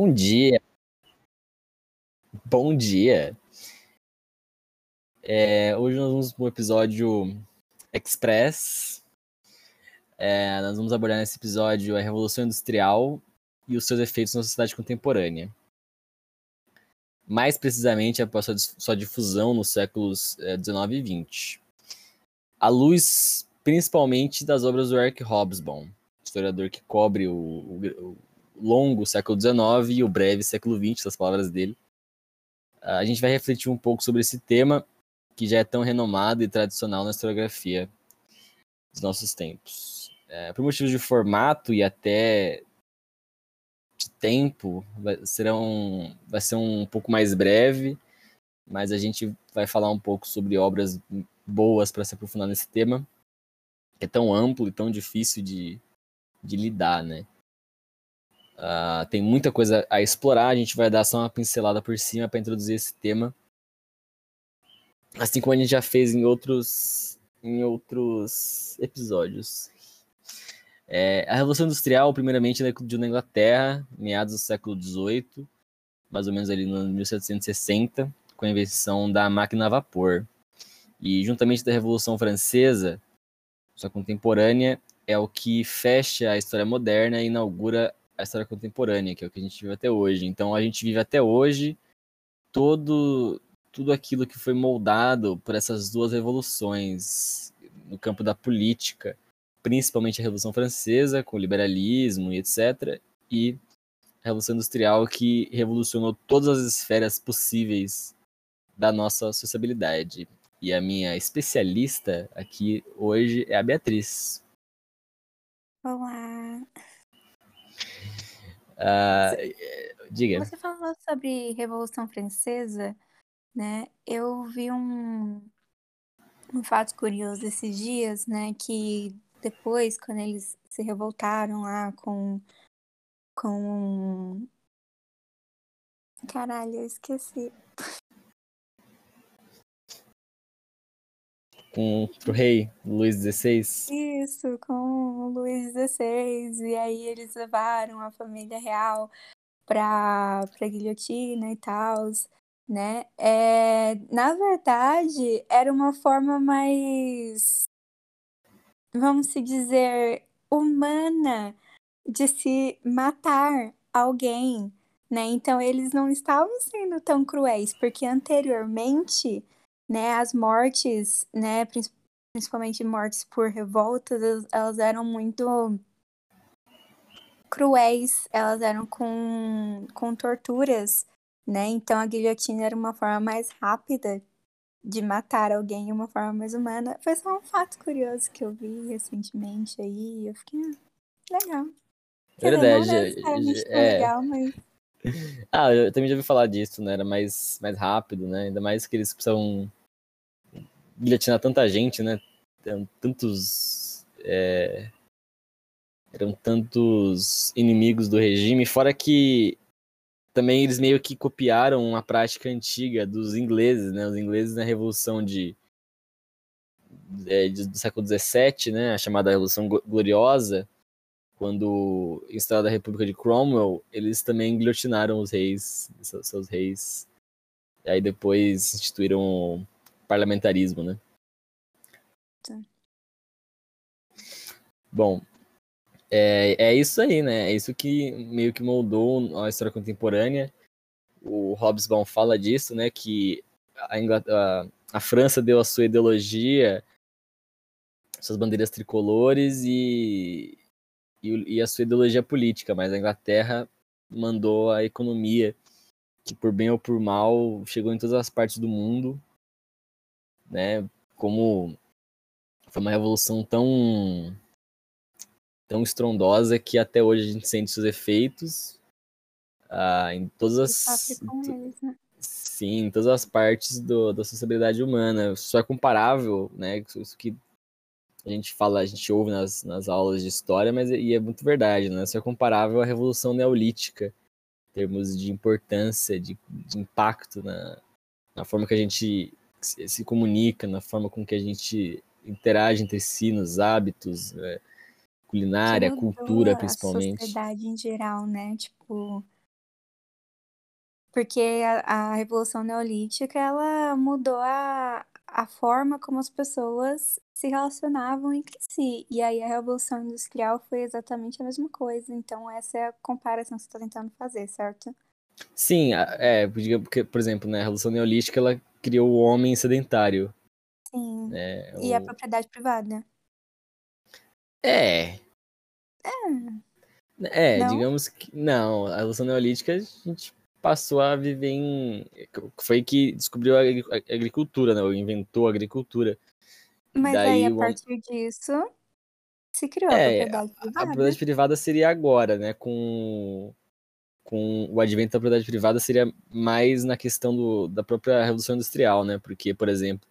Bom dia. Bom dia. É, hoje nós vamos para um episódio express. É, nós vamos abordar nesse episódio a Revolução Industrial e os seus efeitos na sociedade contemporânea. Mais precisamente, após sua difusão nos séculos XIX e XX. À luz, principalmente, das obras do Eric Hobsbawm, historiador que cobre o, o longo século XIX e o breve século XX, das palavras dele. A gente vai refletir um pouco sobre esse tema que já é tão renomado e tradicional na historiografia dos nossos tempos. É, por motivos de formato e até de tempo, vai, serão, vai ser um pouco mais breve, mas a gente vai falar um pouco sobre obras boas para se aprofundar nesse tema, que é tão amplo e tão difícil de, de lidar, né? Uh, tem muita coisa a explorar, a gente vai dar só uma pincelada por cima para introduzir esse tema. Assim como a gente já fez em outros, em outros episódios. É, a Revolução Industrial, primeiramente, eclodiu na Inglaterra, meados do século XVIII, mais ou menos ali no 1760, com a invenção da máquina a vapor. E juntamente da Revolução Francesa, sua contemporânea, é o que fecha a história moderna e inaugura a história contemporânea, que é o que a gente vive até hoje. Então a gente vive até hoje todo tudo aquilo que foi moldado por essas duas revoluções no campo da política, principalmente a Revolução Francesa, com o liberalismo e etc., e a Revolução Industrial, que revolucionou todas as esferas possíveis da nossa sociabilidade. E a minha especialista aqui hoje é a Beatriz. Olá! Uh, diga. Você falou sobre Revolução Francesa, né? Eu vi um, um fato curioso esses dias, né? Que depois, quando eles se revoltaram lá com. com. Caralho, eu esqueci. Com o rei Luís XVI. Isso, com o Luís XVI. E aí eles levaram a família real pra, pra guilhotina e tal, né? É, na verdade, era uma forma mais, vamos se dizer, humana de se matar alguém, né? Então eles não estavam sendo tão cruéis, porque anteriormente né, as mortes, né, principalmente mortes por revoltas, elas eram muito cruéis, elas eram com, com torturas, né? Então a guilhotina era uma forma mais rápida de matar alguém, uma forma mais humana. Foi só um fato curioso que eu vi recentemente aí, eu fiquei ah, legal. Verdade. Dizer, não é... legal, mas ah, eu também já ouvi falar disso, né? Era mais, mais rápido, né? Ainda mais que eles precisam guilhotinar tanta gente, né? Eram tantos. É, eram tantos inimigos do regime, fora que também eles meio que copiaram uma prática antiga dos ingleses, né? Os ingleses na Revolução de, é, do século XVII, né? A chamada Revolução Gloriosa, quando instalada a República de Cromwell, eles também guilhotinaram os reis, seus reis. E aí depois instituíram parlamentarismo, né? Tá. Bom, é, é isso aí, né? É isso que meio que moldou a história contemporânea. O Hobsbawm fala disso, né? Que a, Inglaterra, a França deu a sua ideologia, suas bandeiras tricolores e, e, e a sua ideologia política, mas a Inglaterra mandou a economia, que por bem ou por mal chegou em todas as partes do mundo né? Como foi uma revolução tão tão estrondosa que até hoje a gente sente seus efeitos ah, em todas as né? sim, em todas as partes do, da sociabilidade humana. Isso é comparável, né? Isso que a gente fala, a gente ouve nas, nas aulas de história, mas e é muito verdade, né? Isso é comparável à revolução neolítica, em termos de importância, de, de impacto na, na forma que a gente se comunica, na forma com que a gente interage entre si, nos hábitos, é, culinária, cultura, principalmente. A sociedade em geral, né? Tipo, Porque a, a Revolução Neolítica, ela mudou a, a forma como as pessoas se relacionavam entre si. E aí a Revolução Industrial foi exatamente a mesma coisa. Então essa é a comparação que você está tentando fazer, certo? Sim, é, porque, por exemplo, né, a Revolução Neolítica, ela criou o homem sedentário. Sim. É, E a o... propriedade privada. é, É, é, não? digamos que não, a Revolução Neolítica a gente passou a viver em foi que descobriu a agri- a agricultura, né, ou inventou a agricultura. Mas Daí aí, a o partir disso, se criou a é, a, propriedade a privada. propriedade privada seria agora, né, com com o advento da propriedade privada seria mais na questão do, da própria Revolução Industrial, né? Porque, por exemplo,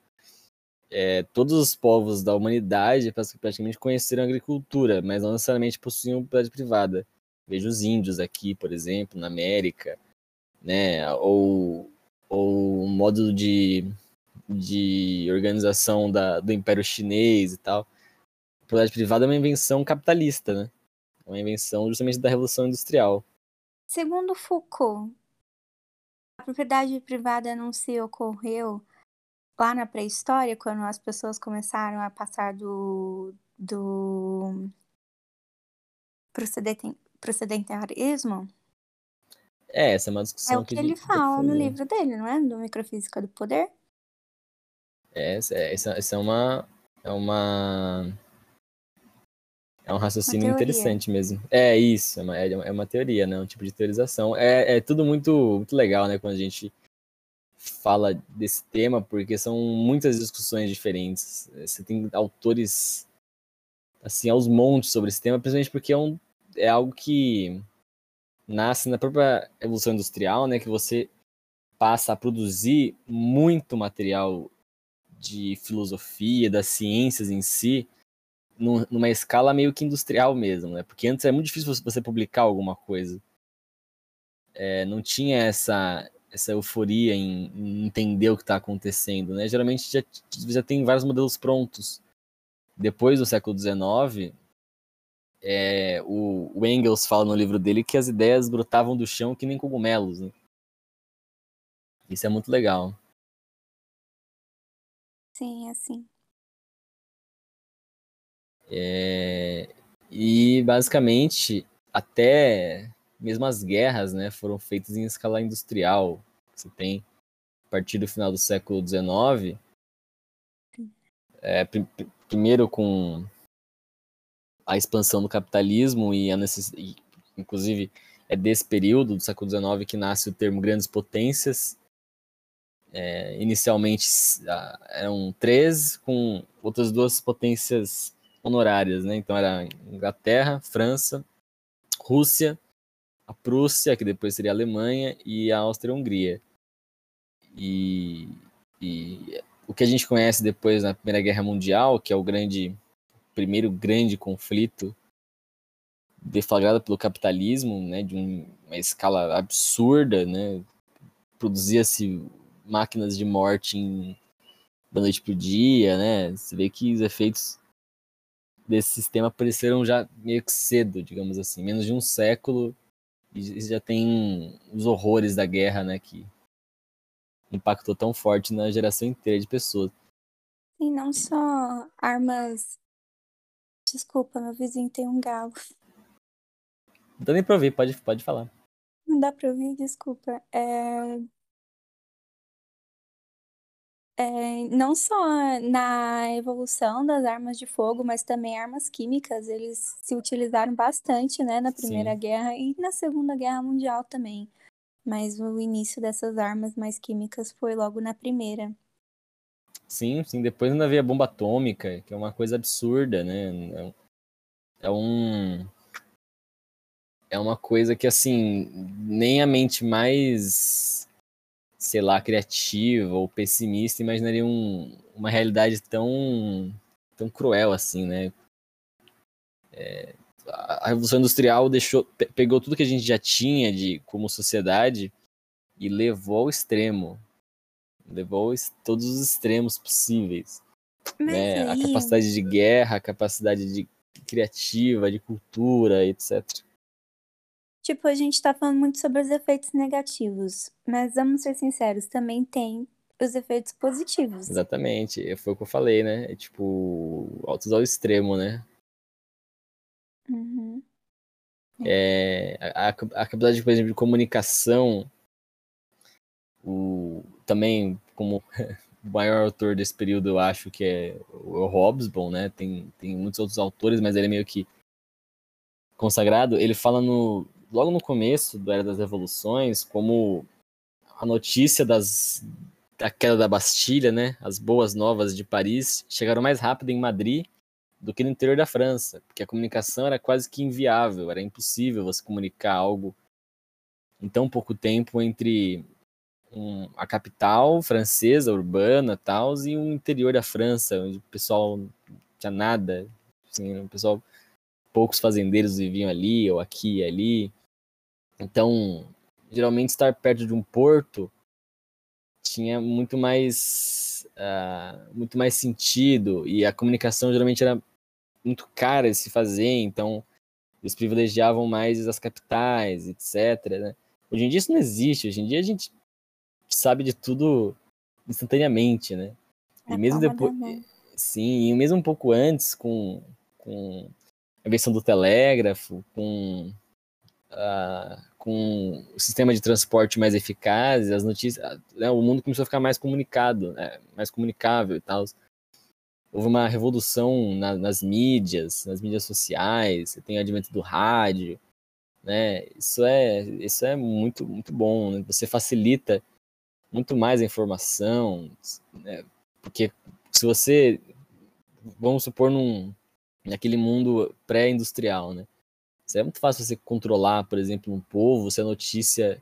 é, todos os povos da humanidade praticamente conheceram a agricultura, mas não necessariamente possuíam propriedade privada. Veja os índios aqui, por exemplo, na América, né? Ou, ou o modo de, de organização da, do Império Chinês e tal. A propriedade privada é uma invenção capitalista, né? É uma invenção justamente da Revolução Industrial. Segundo Foucault, a propriedade privada não se ocorreu lá na pré-história, quando as pessoas começaram a passar do, do pro sedenten- pro sedentarismo? É, essa é uma É discussão o que que ele fala no livro dele, não é? Do Microfísica do Poder? É, essa, é- essa, essa é uma. É uma. É um raciocínio interessante mesmo. É isso, é uma, é uma teoria, né? Um tipo de teorização. É, é tudo muito, muito legal, né? Quando a gente fala desse tema, porque são muitas discussões diferentes. Você tem autores, assim, aos montes sobre esse tema, principalmente porque é, um, é algo que nasce na própria Evolução Industrial, né? Que você passa a produzir muito material de filosofia, das ciências em si, numa escala meio que industrial mesmo, né? Porque antes é muito difícil você- você publicar alguma coisa. É, não tinha essa, essa euforia em, em entender o que está acontecendo, né? Geralmente já, já tem vários modelos prontos. Depois do século XIX, é, o, o Engels fala no livro dele que as ideias brotavam do chão que nem cogumelos, né? Isso é muito legal. Sim, assim. É, e basicamente até mesmo as guerras, né, foram feitas em escala industrial. Você tem a partir do final do século XIX, é, prim- primeiro com a expansão do capitalismo e a necess... e, inclusive é desse período do século XIX que nasce o termo grandes potências. É, inicialmente eram três com outras duas potências honorárias, né? Então era Inglaterra, França, Rússia, a Prússia, que depois seria a Alemanha, e a Áustria-Hungria. E, e o que a gente conhece depois na Primeira Guerra Mundial, que é o grande primeiro grande conflito deflagrado pelo capitalismo, né, de um- uma escala absurda, né? Produzia-se máquinas de morte em da noite pro dia, né? Você vê que os efeitos desse sistema apareceram já meio que cedo, digamos assim, menos de um século e já tem os horrores da guerra, né, que impactou tão forte na geração inteira de pessoas. E não só armas. Desculpa, meu vizinho tem um galo. Não dá nem pra ouvir, pode, pode falar. Não dá pra ouvir, desculpa. É... é, não só na evolução das armas de fogo, mas também armas químicas, eles se utilizaram bastante, né, na Primeira Sim. Guerra e na Segunda Guerra Mundial também. Mas o início dessas armas mais químicas foi logo na Primeira. Sim, sim, depois ainda veio a bomba atômica, que é uma coisa absurda, né? É um- É um. É uma coisa que, assim, nem a mente mais, sei lá, criativa ou pessimista imaginaria um- uma realidade tão, tão cruel assim, né? É, a a Revolução Industrial deixou, pe- pegou tudo que a gente já tinha de como sociedade e levou ao extremo. Levou todos os extremos possíveis Mas né? A aí, capacidade de guerra, a capacidade de criativa, de cultura, etc. tipo, a gente tá falando muito sobre os efeitos negativos, mas vamos ser sinceros, também tem os efeitos positivos. Exatamente, foi o que eu falei, né? É tipo, altos ao extremo, né? Uhum. É, a, a capacidade, por exemplo, de comunicação, o, também como o maior autor desse período, eu acho que é o Hobsbawm, né? Tem, tem muitos outros autores, mas ele é meio que consagrado. Ele fala no, logo no começo do Era das Revoluções como a notícia das, da queda da Bastilha, né? As boas novas de Paris chegaram mais rápido em Madrid do que no interior da França, porque a comunicação era quase que inviável, era impossível você comunicar algo em tão pouco tempo entre um, a capital francesa, urbana, tal, e o interior da França, onde o pessoal não tinha nada, assim, o pessoal poucos fazendeiros viviam ali ou aqui e ali. Então, geralmente estar perto de um porto tinha muito mais uh, muito mais sentido e a comunicação geralmente era muito cara de se fazer, então eles privilegiavam mais as capitais, etc. Né? Hoje em dia isso não existe, hoje em dia a gente sabe de tudo instantaneamente, né? É e mesmo depois, sim, e mesmo um pouco antes com, com a invenção do telégrafo, com com o sistema de transporte mais eficaz, as notícias, né, o mundo começou a ficar mais comunicado, né, mais comunicável e tal. Houve uma revolução na, nas mídias, nas mídias sociais, você tem o advento do rádio, né? Isso é, isso é muito, muito bom, né? Você facilita muito mais a informação, né? porque se você, vamos supor, num, naquele mundo pré-industrial, né? É muito fácil você controlar, por exemplo, um povo, se a notícia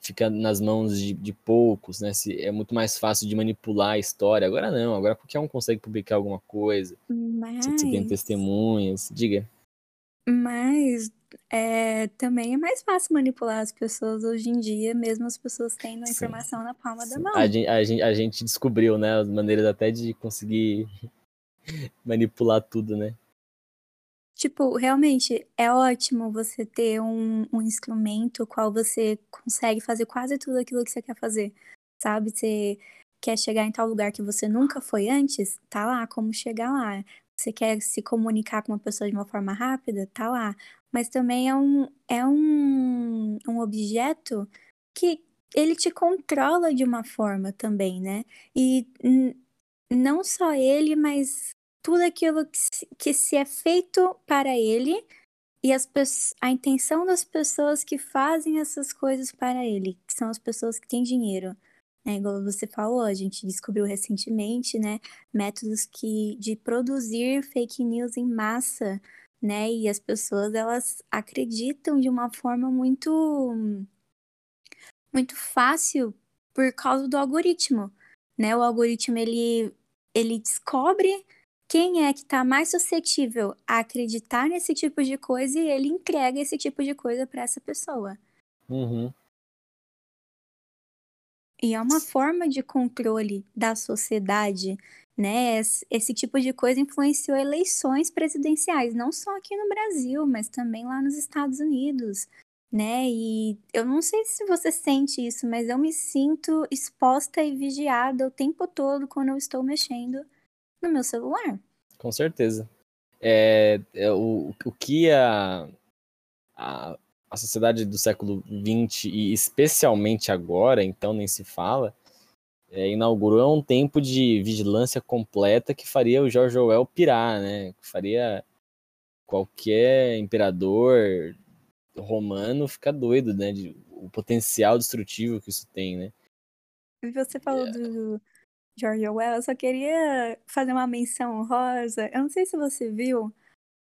fica nas mãos de, de poucos, né? Se é muito mais fácil de manipular a história. Agora não, agora qualquer um consegue publicar alguma coisa. Mas... Se você tem testemunhas, diga. Mas é, também é mais fácil manipular as pessoas hoje em dia, mesmo as pessoas tendo a informação na palma Sim. da mão. A gente, a, gente, a gente descobriu, né, as maneiras até de conseguir manipular tudo, né? Tipo, realmente é ótimo você ter um, um instrumento qual você consegue fazer quase tudo aquilo que você quer fazer. Sabe? Você quer chegar em tal lugar que você nunca foi antes, tá lá, como chegar lá. Você quer se comunicar com uma pessoa de uma forma rápida, tá lá. Mas também é um, é um, um objeto que ele te controla de uma forma também, né? E não só ele, mas tudo aquilo que se, que se é feito para ele e as, a intenção das pessoas que fazem essas coisas para ele, que são as pessoas que têm dinheiro. Né? Igual você falou, a gente descobriu recentemente, né, métodos que de produzir fake news em massa, né? E as pessoas elas acreditam de uma forma muito muito fácil por causa do algoritmo, né? O algoritmo ele ele descobre quem é que está mais suscetível a acreditar nesse tipo de coisa e ele entrega esse tipo de coisa para essa pessoa. Uhum. E é uma forma de controle da sociedade, né? Esse tipo de coisa influenciou eleições presidenciais, não só aqui no Brasil, mas também lá nos Estados Unidos, né? E eu não sei se você sente isso, mas eu me sinto exposta e vigiada o tempo todo quando eu estou mexendo no meu celular. Com certeza. É, é o, o que a, a, a sociedade do século XX, e especialmente agora, então nem se fala, é, inaugurou um tempo de vigilância completa que faria o George Orwell pirar, né? Que faria qualquer imperador romano ficar doido, né? De, o potencial destrutivo que isso tem, né? Você falou é. do, George Orwell, eu só queria fazer uma menção honrosa. Eu não sei se você viu,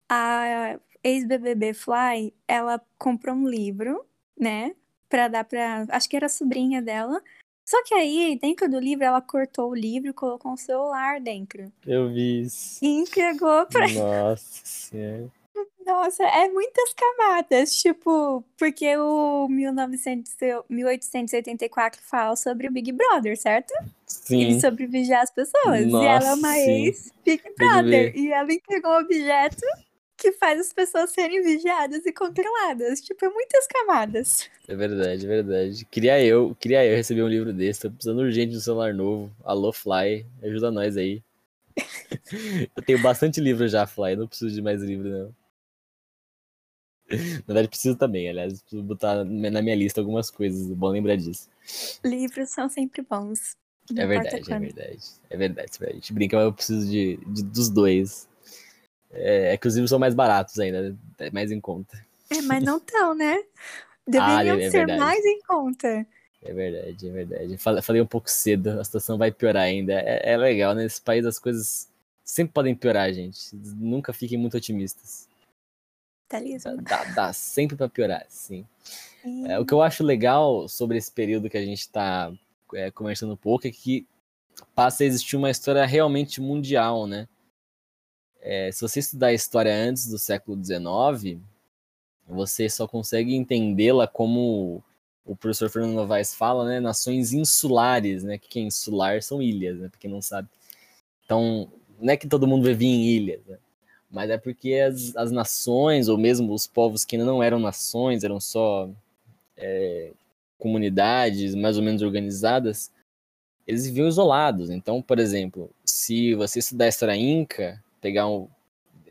a ex-BBB Fly, ela comprou um livro, né, pra dar pra. Acho que era a sobrinha dela. Só que aí, dentro do livro, ela cortou o livro e colocou um celular dentro. Eu vi isso. E entregou pra. Nossa senhora. Nossa, é muitas camadas, tipo, porque o 1900, 1884 fala sobre o Big Brother, certo? Sim. Ele sobre vigiar as pessoas. Nossa, e ela é uma ex-Big Brother. E ela entregou o objeto que faz as pessoas serem vigiadas e controladas. Tipo, é muitas camadas. É verdade, é verdade. Queria eu, queria eu receber um livro desse. Tô precisando urgente de um celular novo. Alô, Fly, ajuda nós aí. eu tenho bastante livro já, Fly. Não preciso de mais livro, não. Na verdade, preciso também, aliás. Preciso botar na minha lista algumas coisas. É bom lembrar disso. Livros são sempre bons. É verdade, é verdade. É verdade. A gente brinca, mas eu preciso de, de dos dois. É, é, que os livros são mais baratos ainda, é mais em conta. É, mas não tão, né? Deveriam ah, é ser verdade. mais em conta. É verdade, é verdade. Falei, falei um pouco cedo, a situação vai piorar ainda. É, é legal, né? Nesse país as coisas sempre podem piorar, gente. Nunca fiquem muito otimistas. Liso. Dá, dá sempre para piorar, sim. É, o que eu acho legal sobre esse período que a gente está é, conversando um pouco é que passa a existir uma história realmente mundial, né? É, se você estudar a história antes do século XIX, você só consegue entendê-la como o professor Fernando Novaes fala, né? Nações insulares, né? Que é insular são ilhas, né? Pra quem não sabe. Então, não é que todo mundo vivia em ilhas, né? Mas é porque as, as nações, ou mesmo os povos que não eram nações, eram só é, comunidades mais ou menos organizadas, eles viviam isolados. Então, por exemplo, se você estudar a história inca, pegar um,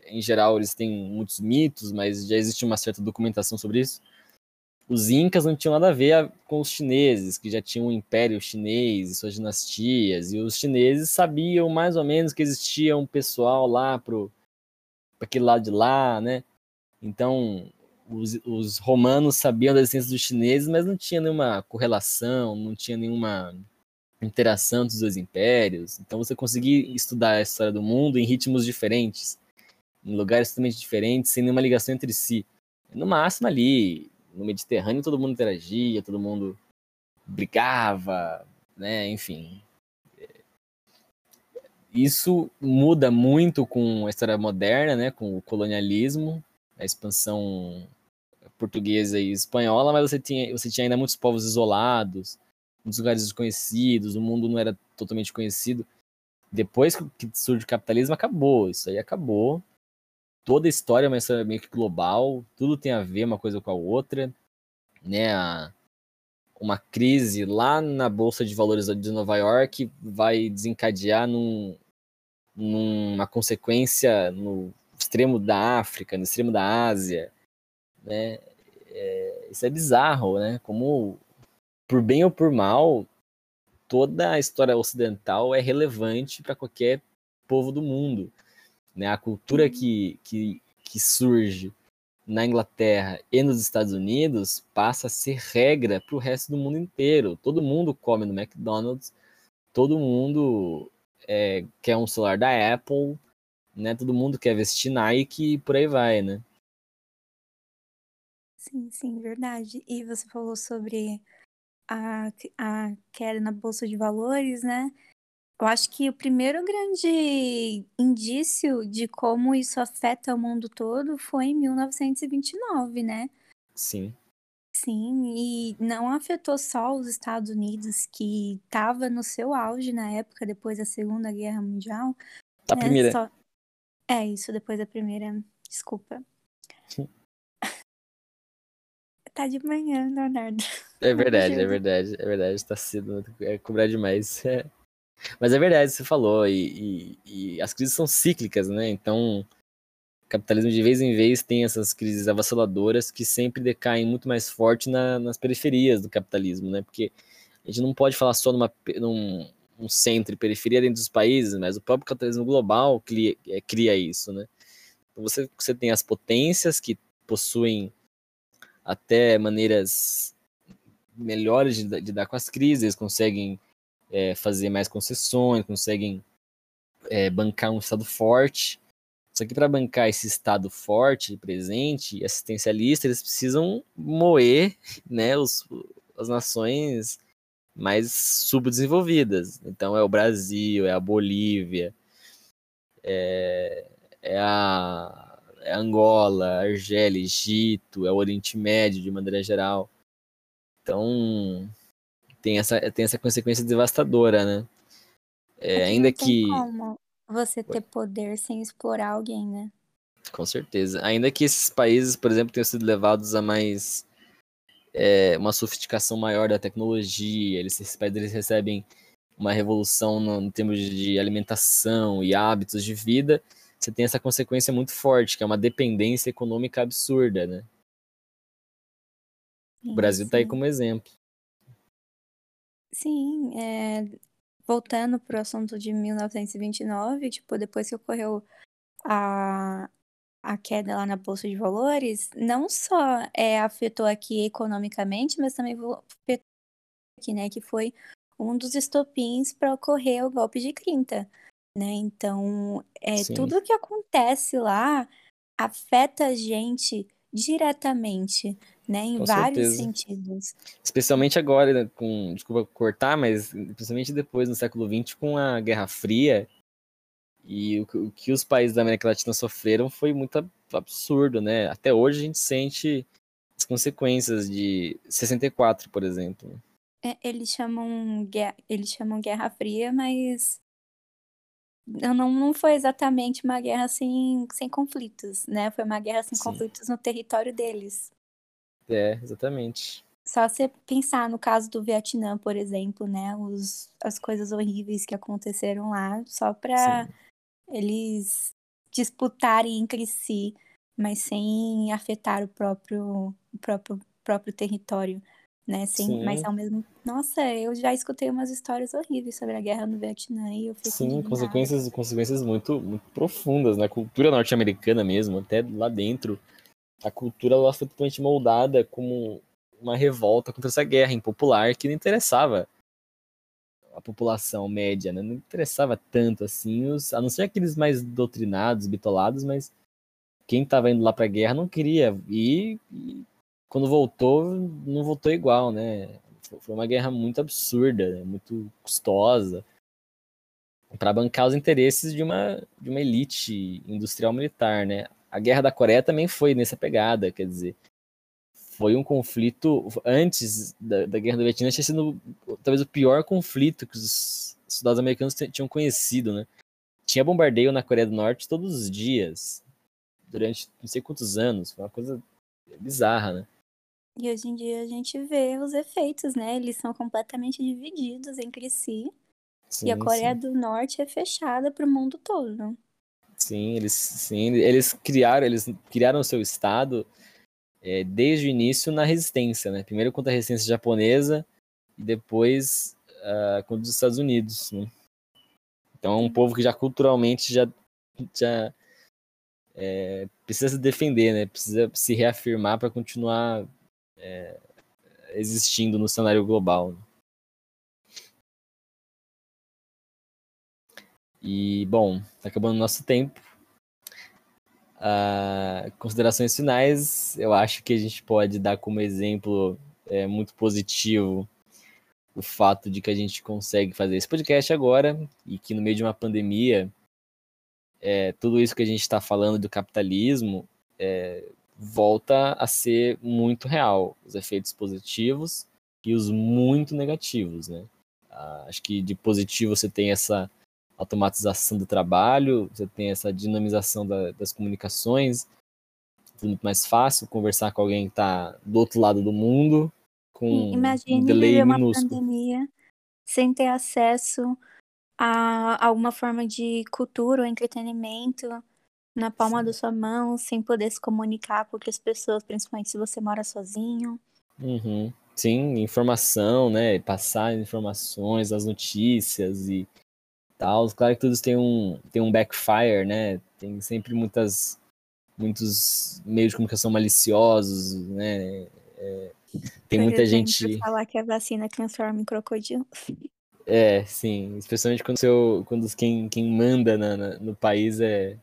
em geral eles têm muitos mitos, mas já existe uma certa documentação sobre isso. Os incas não tinham nada a ver com os chineses, que já tinham um império chinês e suas dinastias, e os chineses sabiam mais ou menos que existia um pessoal lá pro para aquele lado de lá, né? Então, os, os romanos sabiam da existência dos chineses, mas não tinha nenhuma correlação, não tinha nenhuma interação dos dois impérios. Então você conseguia estudar a história do mundo em ritmos diferentes, em lugares totalmente diferentes, sem nenhuma ligação entre si. No máximo ali, no Mediterrâneo, todo mundo interagia, todo mundo brigava, né? Enfim. Isso muda muito com a história moderna, né? Com o colonialismo, a expansão portuguesa e espanhola, mas você tinha, você tinha ainda muitos povos isolados, muitos lugares desconhecidos, o mundo não era totalmente conhecido. Depois que surge o capitalismo, acabou. Isso aí acabou. Toda a história é uma história meio que global, tudo tem a ver uma coisa com a outra. Né? A, uma crise lá na Bolsa de Valores de Nova York vai desencadear num, numa consequência no extremo da África, no extremo da Ásia, né? É, isso é bizarro, né? Como, por bem ou por mal, toda a história ocidental é relevante para qualquer povo do mundo. Né? A cultura uhum. que, que, que surge na Inglaterra e nos Estados Unidos passa a ser regra para o resto do mundo inteiro. Todo mundo come no McDonald's, todo mundo é, quer um celular da Apple, né? Todo mundo quer vestir Nike e por aí vai, né? Sim, sim, verdade. E você falou sobre a, a queda na Bolsa de Valores, né? Eu acho que o primeiro grande indício de como isso afeta o mundo todo foi em 1929, né? Sim. Sim, e não afetou só os Estados Unidos, que estava no seu auge na época, depois da Segunda Guerra Mundial. A né? primeira. Só... É isso, depois da primeira. Desculpa. Tá de manhã, Leonardo. É verdade, é verdade, é verdade. Tá cedo, é cobrar demais. É. Mas é verdade, você falou, e, e, e, as crises são cíclicas, né? Então, o capitalismo de vez em vez tem essas crises avassaladoras que sempre decaem muito mais forte na, nas periferias do capitalismo, né? Porque a gente não pode falar só numa, num um centro e periferia dentro dos países, mas o próprio capitalismo global cria, é, cria isso, né? Então você, você tem as potências que possuem até maneiras melhores de, de dar com as crises, eles conseguem é, fazer mais concessões, conseguem é, bancar um Estado forte. Só que para bancar esse Estado forte, presente, assistencialista, eles precisam moer né, os, as nações mais subdesenvolvidas. Então é o Brasil, é a Bolívia, é, é a é Angola, Argélia, Egito, é o Oriente Médio de maneira geral. Então tem essa, tem essa consequência devastadora, né? É, ainda que. Como você ter poder sem explorar alguém, né? Com certeza. Ainda que esses países, por exemplo, tenham sido levados a mais é, uma sofisticação maior da tecnologia, eles, esses países eles recebem uma revolução no, no termos de alimentação e hábitos de vida, você tem essa consequência muito forte, que é uma dependência econômica absurda, né? O Brasil está aí como exemplo. Sim, é, voltando para o assunto de 1929, tipo, depois que ocorreu a, a queda lá na Bolsa de Valores, não só é, afetou aqui economicamente, mas também afetou aqui, né, que foi um dos estopins para ocorrer o golpe de 30, né? Então, é, tudo que acontece lá afeta a gente diretamente, né, em Com vários certeza. sentidos. Especialmente agora, né, com, desculpa cortar, mas principalmente depois, no século XX, com a Guerra Fria, e o, o que os países da América Latina sofreram foi muito absurdo, né? Até hoje a gente sente as consequências de 64, por exemplo. É, eles chamam guerra, eles chamam Guerra Fria, mas não, não foi exatamente uma guerra sem, sem conflitos, né? Foi uma guerra sem Sim. conflitos no território deles. É, exatamente. Só você pensar no caso do Vietnã, por exemplo, né? Os, as coisas horríveis que aconteceram lá, só para eles disputarem entre si, mas sem afetar o próprio, o próprio, próprio território, né? Sem, mas Sim. ao mesmo. Nossa, eu já escutei umas histórias horríveis sobre a guerra no Vietnã e eu fico Sim, indignada. consequências, consequências muito, muito profundas na cultura norte-americana mesmo, até lá dentro. A cultura ela foi totalmente moldada como uma revolta contra essa guerra impopular que não interessava a população média, né? Não interessava tanto assim, os, a não ser aqueles mais doutrinados, bitolados, mas quem estava indo lá para a guerra não queria. E, e, quando voltou, não voltou igual, né? Foi uma guerra muito absurda, né? muito custosa para bancar os interesses de uma, de uma elite industrial militar, né? A Guerra da Coreia também foi nessa pegada, quer dizer, foi um conflito antes da, da Guerra do Vietnã tinha sido talvez o pior conflito que os soldados americanos tinham conhecido, né? Tinha bombardeio na Coreia do Norte todos os dias durante não sei quantos anos, foi uma coisa bizarra, né? E hoje em dia a gente vê os efeitos, né? Eles são completamente divididos entre si. Sim, e a Coreia sim. do Norte é fechada para o mundo todo. Sim, eles, sim, eles criaram, eles criaram o seu estado é, desde o início na resistência, né? Primeiro contra a resistência japonesa e depois uh, contra os Estados Unidos. Né? Então é um povo que já culturalmente já, já é, precisa se defender, né? Precisa se reafirmar para continuar é, existindo no cenário global. Né? E, bom, tá acabando o nosso tempo. Uh, considerações finais, eu acho que a gente pode dar como exemplo é, muito positivo o fato de que a gente consegue fazer esse podcast agora e que no meio de uma pandemia, é, tudo isso que a gente está falando do capitalismo é, volta a ser muito real, os efeitos positivos e os muito negativos, né? Uh, acho que de positivo você tem essa automatização do trabalho, você tem essa dinamização da, das comunicações, é muito mais fácil conversar com alguém que está do outro lado do mundo, com Imagine um delay uma minúsculo. pandemia sem ter acesso a alguma forma de cultura ou entretenimento na palma Sim. da sua mão, sem poder se comunicar com outras pessoas, principalmente se você mora sozinho. Uhum. Sim, informação, né? Passar informações, as notícias e tal. Claro que todos têm um, têm um backfire, né? Tem sempre muitas, muitos meios de comunicação maliciosos, né? É, tem Por muita exemplo, gente. falar que a vacina transforma em crocodilo. É, sim. Especialmente quando, seu, quando quem, quem manda na, na, no país é,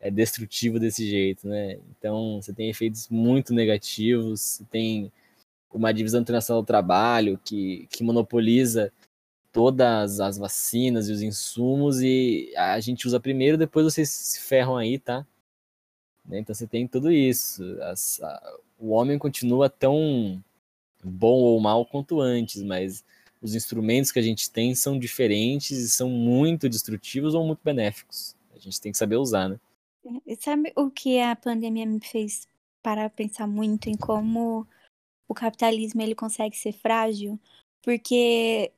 é destrutivo desse jeito, né? Então, você tem efeitos muito negativos, você tem uma divisão internacional do trabalho que, que monopoliza todas as vacinas e os insumos e a gente usa primeiro, depois vocês se ferram aí, tá? Então você tem tudo isso. As, a, o homem continua tão bom ou mal quanto antes, mas os instrumentos que a gente tem são diferentes e são muito destrutivos ou muito benéficos. A gente tem que saber usar, né? E sabe o que a pandemia me fez parar pensar muito em como o capitalismo ele consegue ser frágil? Porque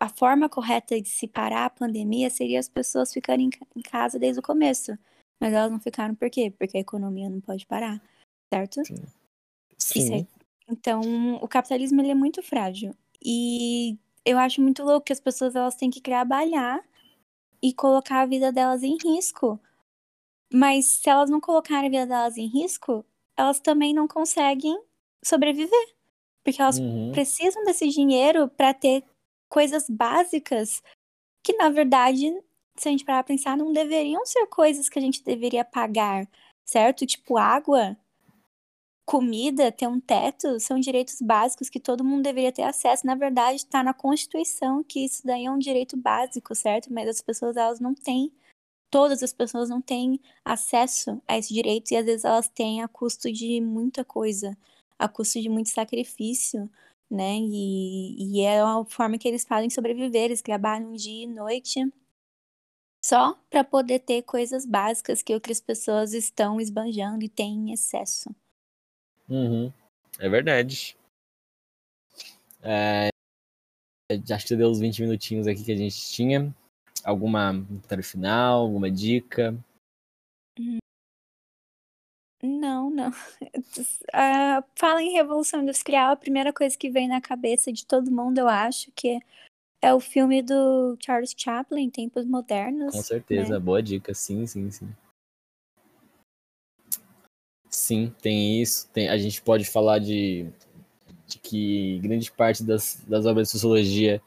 a forma correta de se parar a pandemia seria as pessoas ficarem em ca- em casa desde o começo. Mas elas não ficaram por quê? Porque a economia não pode parar, certo? Isso Sim. é- Então, o capitalismo ele é muito frágil. E eu acho muito louco que as pessoas elas têm que trabalhar e colocar a vida delas em risco. Mas se elas não colocarem a vida delas em risco, elas também não conseguem sobreviver. Porque elas Uhum. precisam desse dinheiro para ter coisas básicas que, na verdade, se a gente parar pra pensar, não deveriam ser coisas que a gente deveria pagar, certo? Tipo água, comida, ter um teto, são direitos básicos que todo mundo deveria ter acesso. Na verdade, está na Constituição que isso daí é um direito básico, certo? Mas as pessoas, elas não têm, todas as pessoas não têm acesso a esse direito e às vezes elas têm a custo de muita coisa, a custo de muito sacrifício, né? E, e é a forma que eles fazem sobreviver, eles trabalham dia e noite só para poder ter coisas básicas que outras pessoas estão esbanjando e têm em excesso. Uhum. É verdade. É, acho que deu os 20 minutinhos aqui que a gente tinha. Alguma comentário final, alguma dica? Não, não. Ah, fala em Revolução Industrial, a primeira coisa que vem na cabeça de todo mundo, eu acho, que é o filme do Charles Chaplin, Tempos Modernos. Com certeza, né? boa dica. Sim, sim, sim. Sim, tem isso. Tem, a gente pode falar de, de que grande parte das, das obras de sociologia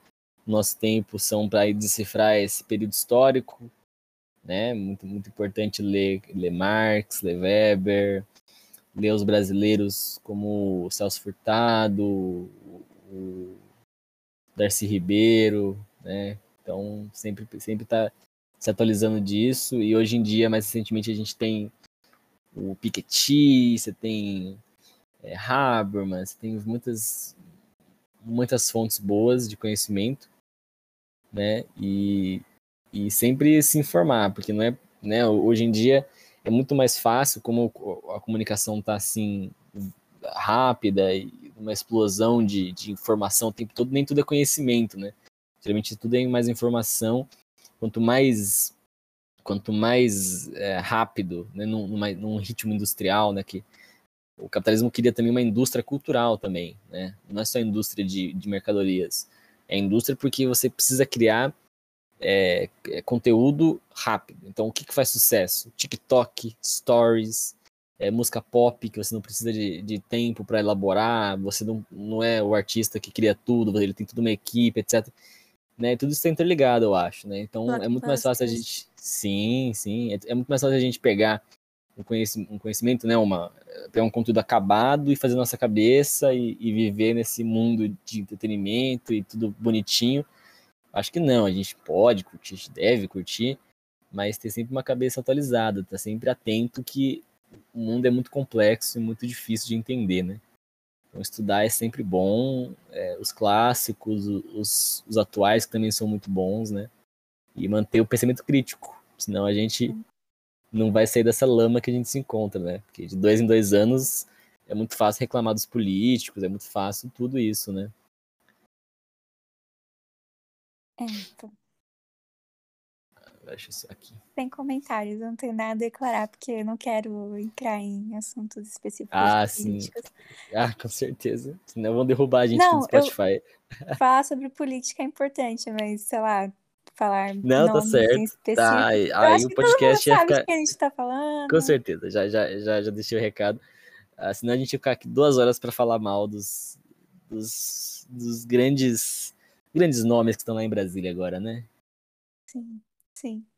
no nosso tempo são para decifrar esse período histórico, né? Muito, muito importante ler, ler Marx, ler Weber, ler os brasileiros como o Celso Furtado, o, Darcy Ribeiro, né? Então, sempre sempre está se atualizando disso. E hoje em dia, mais recentemente, a gente tem o Piketty, você tem é, Habermas, tem muitas, muitas fontes boas de conhecimento, né? E, e sempre se informar, porque não é, né? Hoje em dia é muito mais fácil, como a comunicação está assim rápida e uma explosão de, de informação o tempo todo, nem tudo é conhecimento, né? Geralmente tudo é mais informação. Quanto mais quanto mais é, rápido, né, num, numa, num ritmo industrial, né, que o capitalismo queria também uma indústria cultural também, né? Não é só indústria de, de mercadorias, é indústria porque você precisa criar é, é, conteúdo rápido. Então, o que, que faz sucesso? TikTok, stories, é, música pop, que você não precisa de, de tempo para elaborar, você não, não é o artista que cria tudo, ele tem toda uma equipe, etc. Né? Tudo isso está interligado, eu acho. Né? Então, é muito mais fácil a gente. Sim, sim. É, é muito mais fácil a gente pegar um conhecimento, um conhecimento né? Uma, pegar um conteúdo acabado e fazer nossa cabeça e, e viver nesse mundo de entretenimento e tudo bonitinho. Acho que não, a gente pode curtir, a gente deve curtir, mas ter sempre uma cabeça atualizada, tá sempre atento que o mundo é muito complexo e muito difícil de entender, né? Então estudar é sempre bom, é, os clássicos, os, os atuais que também são muito bons, né? E manter o pensamento crítico, senão a gente não vai sair dessa lama que a gente se encontra, né? Porque de dois em dois anos é muito fácil reclamar dos políticos, é muito fácil tudo isso, né? É, então. Acho isso aqui. Sem comentários, não tenho nada a declarar, porque eu não quero entrar em assuntos específicos ah, políticos. Sim. Ah, com certeza. Senão vão derrubar a gente não, no Spotify. Eu... Falar sobre política é importante, mas, sei lá, falar não, tá certo. Tá, aí, aí o podcast ia ficar. que a gente tá falando. Com certeza, já, já, já, já deixei o recado. Ah, senão a gente ia ficar aqui duas horas para falar mal dos, dos, dos grandes, grandes nomes que estão lá em Brasília agora, né? Sim, sim.